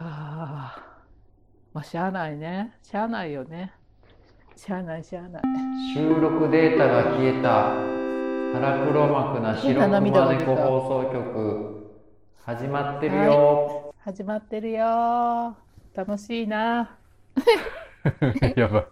あ。まあしゃあないね。しゃあないよね。しゃあないしゃあない。収録データが消えた。腹黒幕な白熊猫放送局。始まってるよ、始まってるよ。楽しいな。やばい。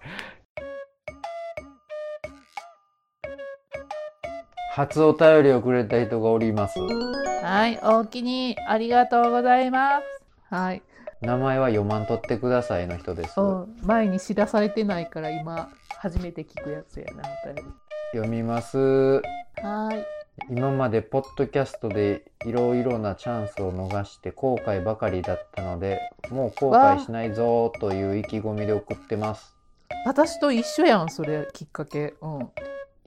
初お便りをくれた人がおります。はいおおきにありがとうございます。はい名前は読まんとってくださいの人です。うん前に知らされてないから今初めて聞くやつやなお便り。読みます。はい。今までポッドキャストでいろいろなチャンスを逃して後悔ばかりだったのでもう後悔しないぞという意気込みで送ってます。私と一緒やんそれきっかけ。うん。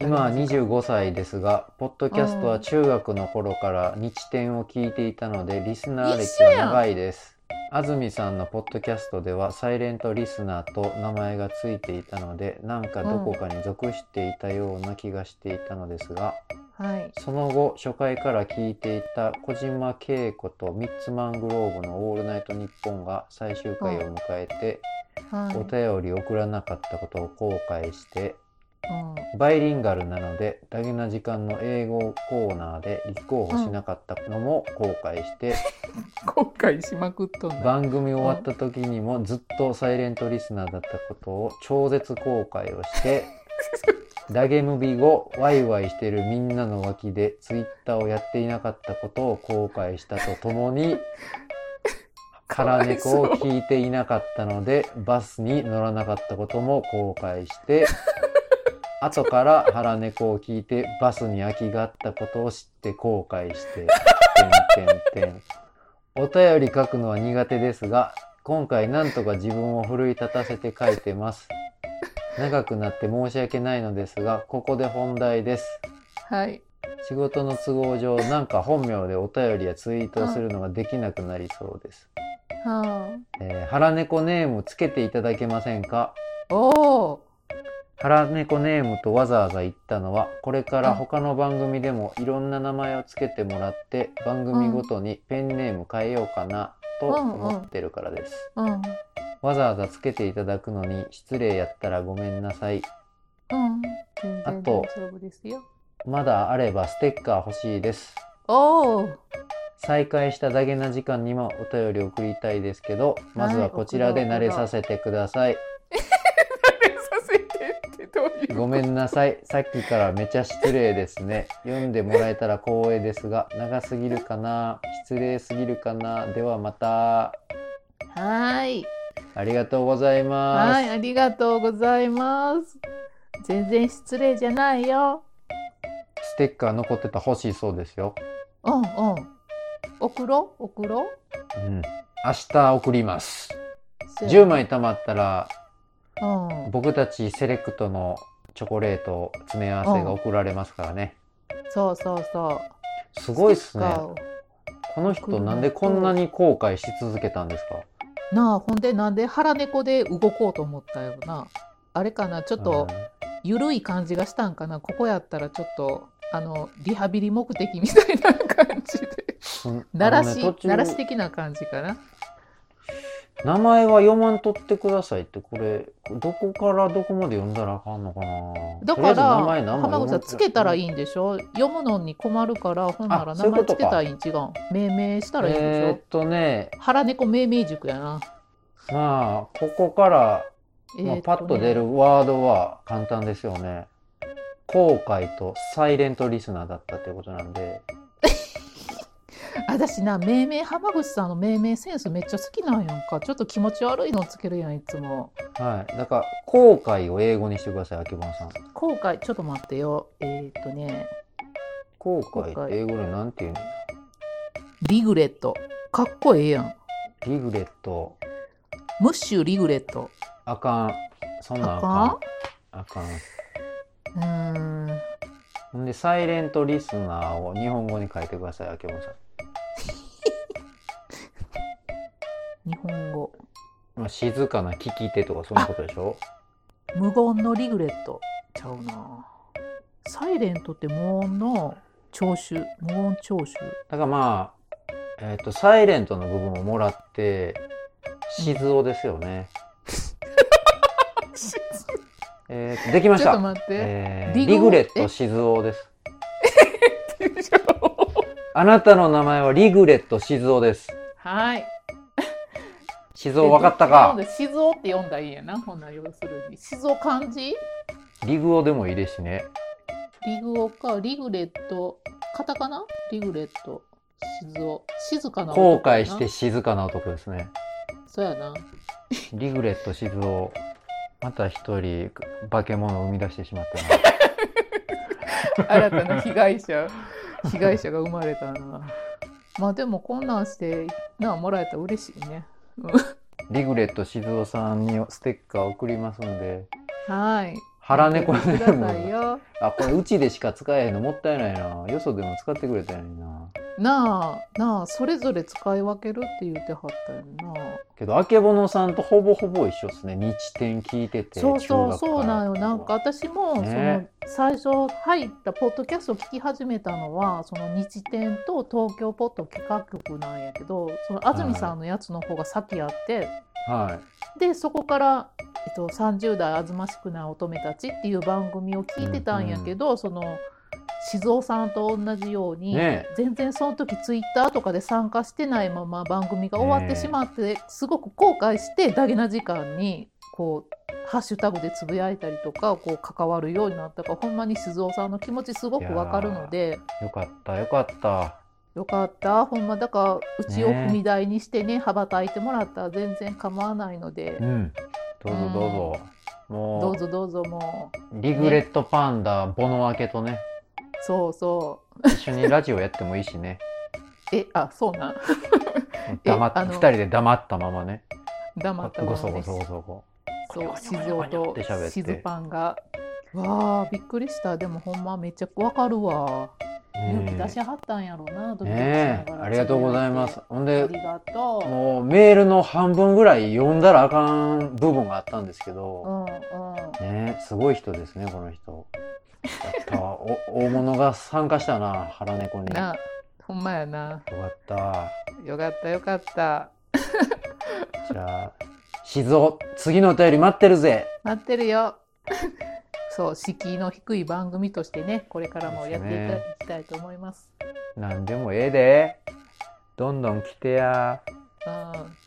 今は25歳ですがポッドキャストは中学の頃から日展を聞いていたのでリスナー歴は長いです安住さんのポッドキャストではサイレントリスナーと名前がついていたのでなんかどこかに属していたような気がしていたのですが、はい。その後初回から聞いていた小島恵子とミッツマングローブの「オールナイトニッポン」が最終回を迎えて、はい。お便り送らなかったことを後悔してうんバイリンガルなのでダゲな時間の英語コーナーで立候補しなかったのも後悔して、後悔しまくっとんだ番組終わった時にもずっとサイレントリスナーだったことを超絶後悔をして ダゲムビ後ワイワイしてるみんなの脇でツイッターをやっていなかったことを後悔したとともにカラネコを聞いていなかったのでバスに乗らなかったことも後悔して後から腹猫を聞いてバスに空きがあったことを知って後悔しててんてんてん。お便り書くのは苦手ですが今回なんとか自分を奮い立たせて書いてます。長くなって申し訳ないのですがここで本題です。はい。仕事の都合上なんか本名でお便りやツイートをするのができなくなりそうです、はえー腹猫ネームつけていただけませんか？あおお腹猫ネームとわざわざ言ったのはこれから他の番組でもいろんな名前をつけてもらって番組ごとにペンネーム変えようかなと思ってるからです、うんうん。わざわざつけていただくのに失礼やったらごめんなさい。全然大あとまだあればステッカー欲しいです。再開したダゲな時間にもお便り送りたいですけどまずはこちらで慣れさせてください。させてってどうごめんなさい。さっきからめちゃ失礼ですね。読んでもらえたら光栄ですが、長すぎるかな？失礼すぎるかな？ではまた。はいありがとうございます。はいありがとうございます全然失礼じゃないよステッカー残ってたら欲しいそうですよ。うんうん送ろう？送ろう？うん。明日送ります。そう10枚貯まったら、うん僕たちセレクトのチョコレート詰め合わせが送られますからね。そうそうそう。すごいっすね。この人なんでこんなに後悔し続けたんですか？なあほんでなんで腹猫で動こうと思ったよな。あれかな？ちょっとゆるい感じがしたんかな？ここやったらちょっとあのリハビリ目的みたいな感じで。うん。鳴らし、鳴らし的な感じかな？名前は読まんとってくださいってこれどこからどこまで読んだらあかんのかな。だから浜口さんつけたらいいいんでしょ？読むのに困るからほんなら名前つけたらいいん違う。ん命名したらいいんでしょ、えーっとね。腹猫命名塾やな、まあここから、まあ、えーパッと出るワードは簡単ですよね。後悔とサイレントリスナーだったってことなんで 私な命名浜口さんの命名センスめっちゃ好きなんやんか。ちょっと気持ち悪いのつけるやんいつも。はい。だから後悔を英語にしてくださいあけぼのさん。後悔ちょっと待ってよ。えーっとね。後悔って英語でなんて言うのリグレット。かっこええやん。リグレット。ムッシュリグレット。あかん。そんなんあかん。あかん？うーん。ほんでサイレントリスナーを日本語に書いてくださいあけぼのさん日本語まあ、静かな聞き手とかそんなことでしょ？無言のリグレットちゃうなサイレントって無音の聴取無音聴取だからまあ、えっとサイレントの部分をもらって静雄ですよね。えーと、できましちょっとた。待って。えーリグリグレット静雄です。あなたの名前はリグレット静雄です。はい。静雄分かったか静雄って読んだらいいんやな。ほんなら要するに。静雄漢字？リグオでもいいですしね。リグオか、リグレット、カタカナ？リグレット、静雄。静かな？後悔して静かな男ですね。そうやな。リグレット静雄。また一人化け物を生み出してしまったな。新たな被害者、被害者が生まれたな。まあでもこんなんして、なあ、もらえたら嬉しいね。リグレット静雄さんにステッカー送りますので。はい。腹猫送ってでくださも。あ、これうちでしか使えへんのもったいないな。よそでも使ってくれたらいいな。なあ、なあ、それぞれ使い分けるって言ってはったよな。けど、あけぼのさんとほぼほぼ一緒ですね。日展聞いてて。そうそうそうなんよなんか私も、ねその最初入ったポッドキャストを聞き始めたのはその日展と東京ポッド企画局なんやけどその安住さんのやつの方が先あって、はい。でそこから、えっと、30代あずましくない乙女たちっていう番組を聞いてたんやけど、その静雄さんと同じように、ね全然その時ツイッターとかで参加してないまま番組が終わってしまって、すごく後悔してダゲな時間にこうハッシュタグでつぶやいたりとかこう関わるようになったからほんまに静雄さんの気持ちすごくわかるので。よかった、よかった。よかった。ほんまだからうちを踏み台にしてね羽ばたいてもらったら全然構わないので。う、ん。どうぞどうぞ。どもうぞどうぞもうう、リグレットパンダ、ボノアケとね、そうそ一緒にラジオやってもいいしね。う えあそうなん。黙っあの二人で黙ったままね。黙ったままねごそごそごそご。そう静雄と静パンが。わあびっくりした。でもほんまめっちゃわかるわ。勇気出しはったんやろうなドキドキしなねえがらありがとうございます。ほんあで、りがとう。もうメールの半分ぐらい読んだらあかん部分があったんですけうど、んうん。ねえすごい人ですね、この人。やった大物が参加したな、腹猫に。よかなほんまやなった。よかったよかった じゃあ、静雄、次のお便り待ってるぜ。待ってるよ そう敷居の低い番組としてねこれからもやっていきたいと思いますなんでもええで。どんどん来てや。うん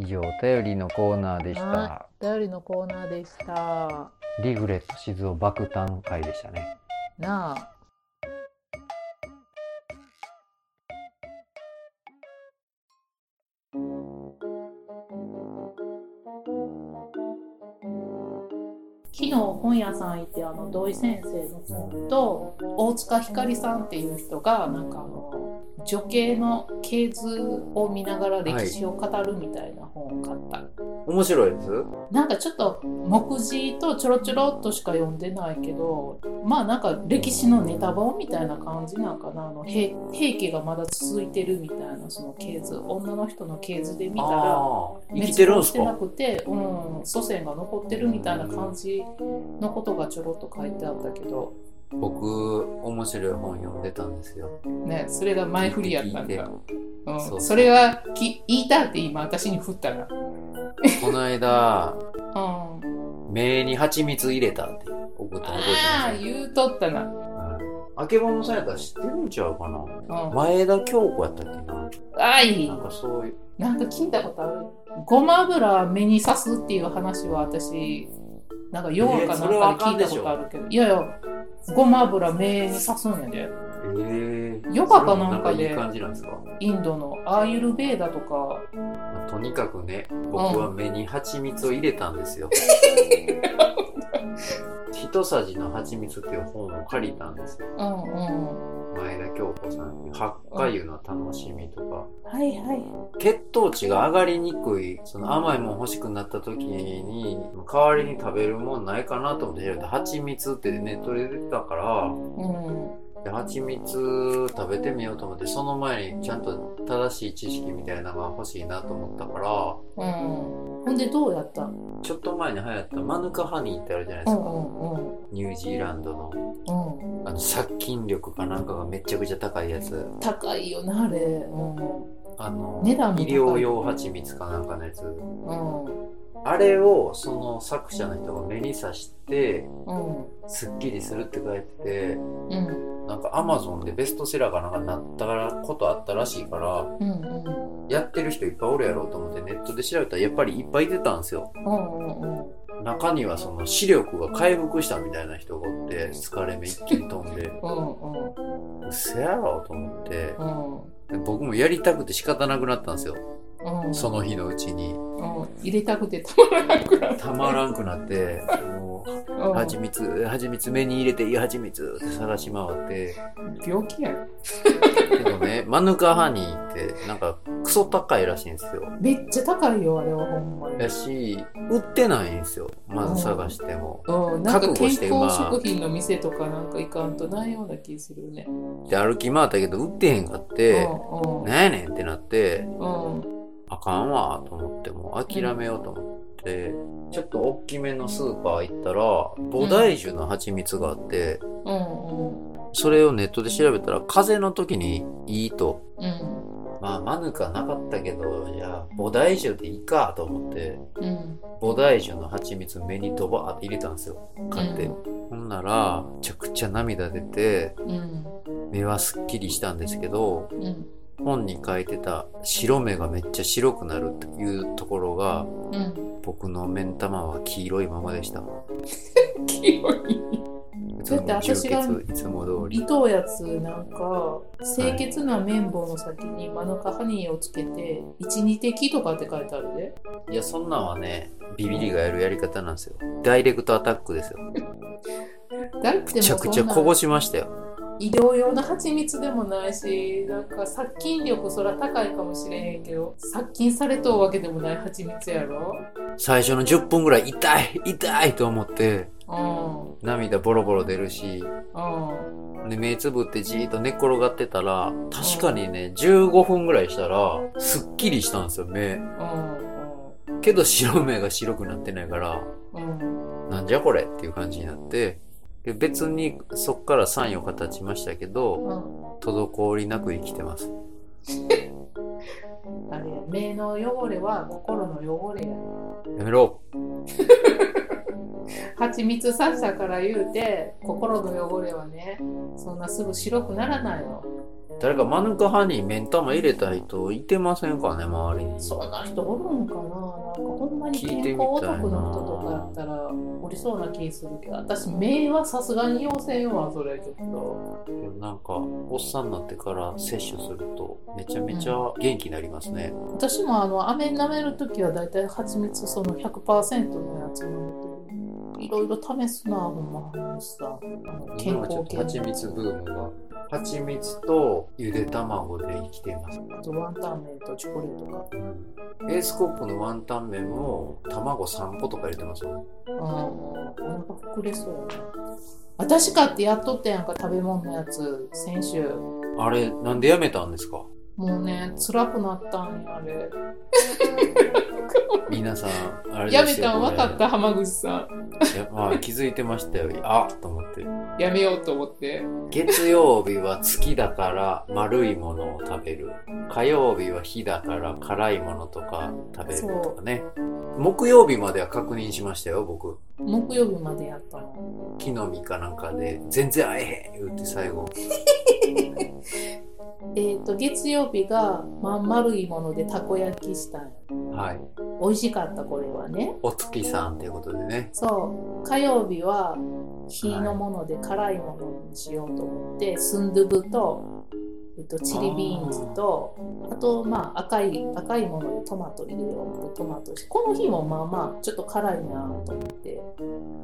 以上、お便りのコーナーでしたは。お便りのコーナーでしたリグレット静雄爆誕会でしたね。なあ。昨日本屋さん行ってあの土井先生の本と大塚ひかりさんっていう人がなんかあの女系の系図を見ながら歴史を語るみたいな本を買った、面白いです？なんかちょっと目次とちょろちょろっとしか読んでないけどまあなんか歴史のネタ本みたいな感じなんかな。あの平平家がまだ続いてるみたいなその系図。女の人の系図で見たら生きてるんす滅亡してなかくて、うん、祖先が残ってるみたいな感じのことがちょろっと書いてあったけど僕面白い本読んでたんですよ。ねそれが前振りやったんだ、うん、そうそれはき言いたって今私に振ったら。この間 うん。目に蜂蜜入れたって送ったの覚ああえて言うとったな、ますあけぼのさんやったら知ってるんちゃうかな？うん、前田京子やったっけな？あい。なんかそういう。なんか聞いたことある。ごま油目に刺すっていう話は私なんかヨガかなんかで聞いたことあるけど、いやいやごま油目に刺すんやでええヨガかなんかでそれもいい感じなんですか、インドのアーユルベーダとか。まあとにかくね僕は目に蜂蜜を入れたんですよ、一さじの蜂蜜っていう本を借りたんですよ。うんうん前田京子さんに八花湯の楽しみとか、はいはい。血糖値が上がりにくいその甘いもん欲しくなった時に代わりに食べるもんないかなと思って調べた蜂蜜ってネットで出てたからうんで蜂蜜食べてみようと思ってその前にちゃんと正しい知識みたいなのが欲しいなと思ったからうん。ほんでどうやった？ちょっと前に流行ったマヌカハニーってあるじゃないですか、うんうんニュージーランドの。うんうんあの殺菌力かなんかがめちゃくちゃ高いやつ。高いよなあれ。うんあの、値段医療用蜂蜜かなんかのやつ。うんあれをその作者の人が目にさして、うんすっきりするって書いてて、うんなんかアマゾンでベストセラーかなんかなったことあったらしいから、うんうんやってる人いっぱいおるやろうと思ってネットで調べたらやっぱりいっぱい出たんですよ。うんうん中にはその視力が回復したみたいな人がおって、疲れ目一気に飛んで、うんうせやろと思って、僕もやりたくて仕方なくなったんですよ。うんその日のうちに。うん。入れたくてたまらなくなった。まらんくなって、もう、蜂蜜、蜂蜜目に入れていい蜂蜜って探し回って、病気やろけどね、マヌカハニーってなんかクソ高いらしいんですよ。めっちゃ高いよあれはほんまに。やし、売ってないんですよ。まず探しても。うん、なんか覚悟健してまあ康食品の店とかなんか行かんとないような気するね。で、歩き回ったけど売ってへんかって、うん。なんやねんってなって、うんあかんわと思って、もう諦めようと思って、ちょっと大きめのスーパー行ったら、菩提樹の蜂蜜があって、うんうんそれをネットで調べたら、風邪の時にいいと。うんまあ、マヌカなかったけど、じゃあ、菩提樹でいいかと思って、うん菩提樹の蜂蜜目にドバーって入れたんですよ。買って。ほんなら、めちゃくちゃ涙出て、うん目はすっきりしたんですけど、うん本に書いてた白目がめっちゃ白くなるっていうところが、うん僕の目ん玉は黄色いままでした。黄色いだって私がいつも通り。糸やつなんか清潔な綿棒の先にマヌカハニーをつけて12滴とかって書いてあるでいや、そんなんはね、ビビリがやるやり方なんですよ。ダイレクトアタックですよ。だってめちゃくちゃこぼしましたよ。医療用の蜂蜜でもないしなんか殺菌力そら高いかもしれへんけど殺菌されとうわけでもない蜂蜜やろ？最初の10分ぐらい痛い痛いと思って、うん。涙ボロボロ出るし、うん。で、目つぶってじーっと寝っ転がってたら、確かにね、15分ぐらいしたら、すっきりしたんですよ、目。うん。けど白目が白くなってないから、なんじゃこれっていう感じになって、で別にそっから3、4日経ちましたけど、うん。滞りなく生きてます。あれ目の汚れは心の汚れや。やめろ。蜂蜜さしたから言うて心の汚れはねそんなすぐ白くならないの。誰かマヌカハニー目ん玉入れた人いてませんかね、周りに。そんな人おるんかなまに健康オタクの人とかやったらおりそうな気するけど私目はさすがに要せんわそれちょっとなんか、おっさんになってから摂取すると、めちゃめちゃ元気になりますね。私もあの飴舐めるときはだいたい蜂蜜その100%のやつ飲めてるいろいろ試すなほんま話さ健康系蜂蜜ブームが。蜂蜜とゆで卵で生きています。あとワンタン麺とチョコレートか。うん、エースコップのワンタン麺も卵3個とか入れてますよ。うんお腹膨れそう。やな私かってやっとったやんか食べ物のやつ。先週。あれ、なんでやめたんですか？もうね辛くなったんやあれ 皆さん、あれやめですよ。たん分かった浜口さんいやまあ、気づいてましたよ。あっと思って。やめようと思って月曜日は月だから丸いものを食べる。火曜日は火だから辛いものとか食べるとかね。木曜日までは確認しましたよ、僕。木曜日までやったの？木の実かなんかで、全然会えへん言って最後。えっ、と月曜日がまん丸いものでたこ焼きしたんやはい。美味しかったこれはねお月さんということでね。そう火曜日は火のもので辛いものにしようと思って、スンドゥブと、えっと、チリビーンズとあとまあ赤い赤いものでトマト入れようとトマトしこの日もまあまあちょっと辛いなと思って。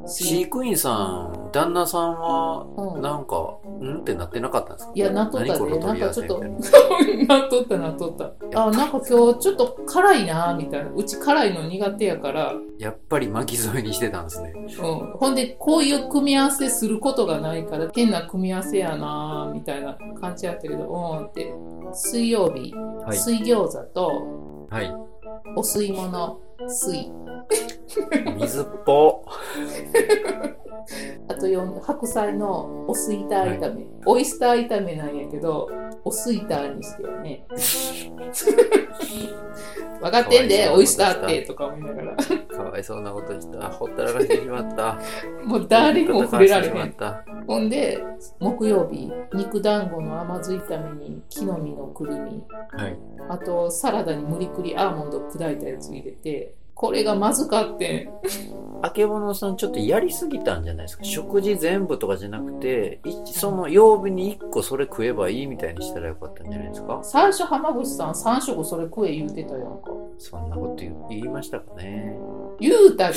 飼育員さん、旦那さんは、うん。なんか、ん？ってなってなかったんですか？いやなっとった何こでなんかちょっと。な。っとったなっとった。あなんか今日ちょっと辛いなみたいな。うち辛いの苦手やから。やっぱり巻き添えにしてたんですね。うん、ほんでこういう組み合わせすることがないから変な組み合わせやなみたいな感じやったけどうんって水曜日、はい。水餃子とはい。お吸い物水水っぽ。あとよ白菜のお吸いター炒め、オイスター炒めなんやけどオスイターにしてよね。分かってんで、オイスターって、とか思いながら。かわいそうなことした。ほったらかしてしまった。もう誰にも触れられへん。ほんで、木曜日、肉団子の甘酢炒めに木の実のくるみ、はい。あとサラダに無理くりアーモンド砕いたやつ入れて、これがまずかってん。あけぼのさんちょっとやりすぎたんじゃないですか？食事全部とかじゃなくていその曜日に1個それ食えばいいみたいにしたらよかったんじゃないですか？最初浜口さん3食それ食え言うてたやんか。そんなこと言言いましたかね？言うたで、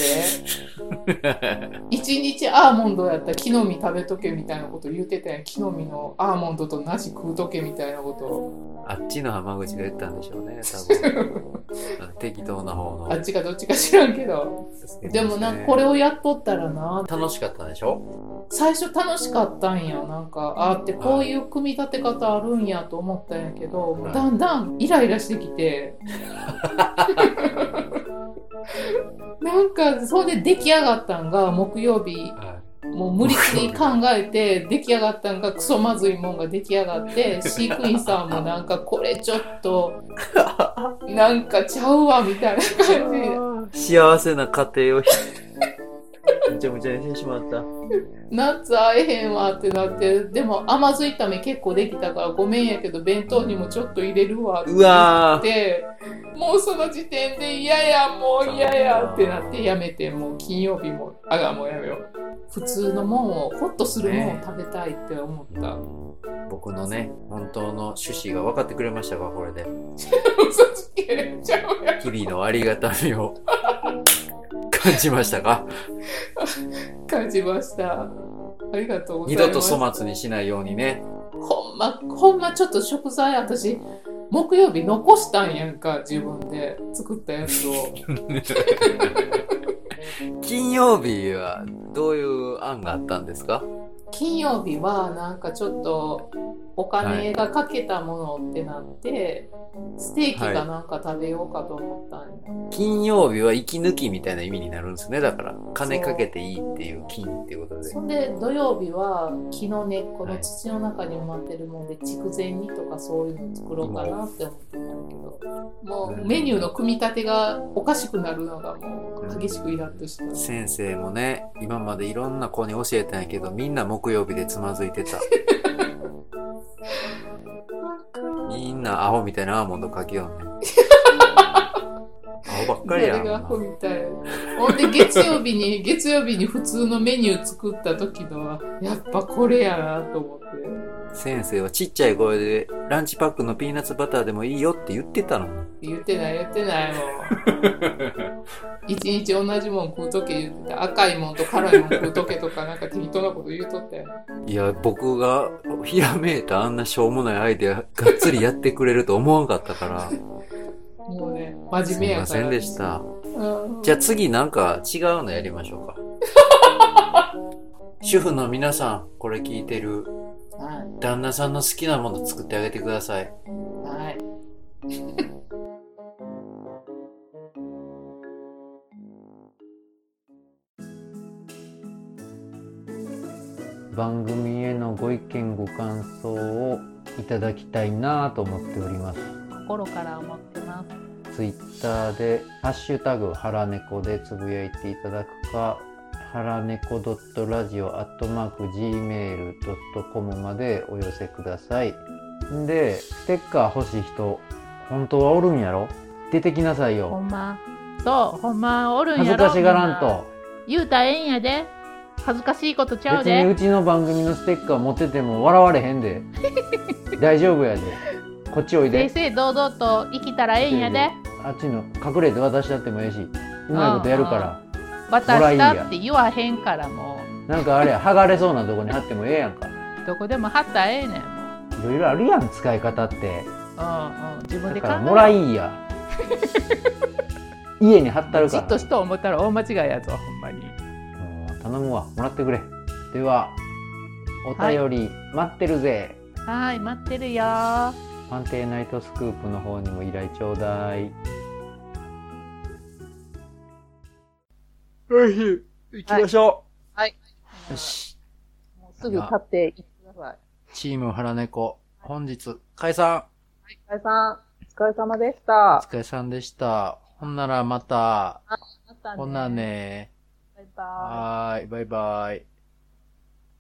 一日アーモンドやったら木の実食べとけみたいなこと言うてたやん。木の実のアーモンドと梨食うとけみたいなこと。あっちの浜口が言ったんでしょうね多分 適当な方のあっちかどっちか知らんけど。でもな、これをやっとったらな、楽しかったでしょ？最初楽しかったんや。なんか、あーってこういう組み立て方あるんやと思ったんやけど、はいだんだんイライラしてきて。なんか、それで出来上がったんが木曜日、はもう無理くり考えて出来上がったんがクソまずいもんが出来上がって、飼育員さんもなんかこれちょっと、なんかちゃうわみたいな感じで。幸せな家庭をむちゃむちゃにしてしまったナッツ会えへんわってなって、でも甘酢炒め結構できたからごめんやけど弁当にもちょっと入れるわってうわー言って、もうその時点で嫌や、もう嫌やってなってやめて、もう金曜日も、あがもうやめよう。普通のもんを、ホッとするもんを食べたいって思った。僕のね本当の趣旨が分かってくれましたかこれで 嘘つけちゃうやん。日々のありがたみを感じましたか？感じました。ありがとうござい二ます。度と粗末にしないようにねほんま、ほんまちょっと食材私、木曜日残したんやんか、自分で作ったやつを。金曜日はどういう案があったんですか？金曜日はなんかちょっとお金がかけたものってなって、ステーキがなんか食べようかと思ったんや。金曜日は息抜きみたいな意味になるんですね。だから金かけていいっていう金っていうことで。そんで土曜日は木の根っこの土の中に埋まってるもんで筑前煮とかそういうの作ろうかなって思ってたんやけど。もうメニューの組み立てがおかしくなるのがもう激しくイラッとした。先生もね今までいろんな子に教えたんやけどみんな木曜日でつまずいてたみんなアホみたいなアーモンドかけようね アホばっかりやん誰がアホみたい。ほんで月曜日に、月曜日に普通のメニュー作った時のは、やっぱこれやなと思って。先生はちっちゃい声でランチパックのピーナッツバターでもいいよって言ってたのに言ってない言ってないもん。一日同じもん食うとけ言ってた。赤いもんと辛いもん食うとけとかなんか適当なこと言うとったよ。いや僕がひらめいたあんなしょうもないアイデアがっつりやってくれると思わんかったからもうね、真す面目やから。いませんでしたうん。じゃあ次なんか違うのやりましょうか 主婦の皆さんこれ聞いてるは旦那さんの好きなもの作ってあげてくださいい。はい。番組へのご意見ご感想をいただきたいなと思っております心から思ってます。ツイッターで「ハッシュタグはらねこ」でつぶやいていただくかはらねこ .radio.gmail.com までお寄せくださいんでステッカー欲しい人本当はおるんやろ？出てきなさいほよんま。そう、ほんまおるんやろ。恥ずかしがらんと言うたらええんやで。恥ずかしいことちゃう別にうで。ちの番組のステッカー持ってても笑われへんで。大丈夫やで。こっちおいで。正々堂々と生きたらええんやで。あっちの隠れて渡しちゃってもええし。うまいことやるから。渡したって言わへんからもなんかあれや剥がれそうなとこに貼ってもええやんか。う。どこでも貼ったらええねん。もう。いろいろあるやん使い方って。うんうん。自分で考えだからもらいや。家に貼ったるから。じっとしと思ったら大間違いやぞ、頼むわ。もらってくれ。ではお便り待ってるぜ。はい待ってるよ。探定ナイトスクープの方にも依頼ちょうだい。よし行きましょう。はい、はい、よし。もうすぐ立って行ってください。チーム腹猫本日解散はい解散お疲れ様でした。お疲れさんでした。ほんならまた、またね、ほなね。バイバイ。はい、バイバイ。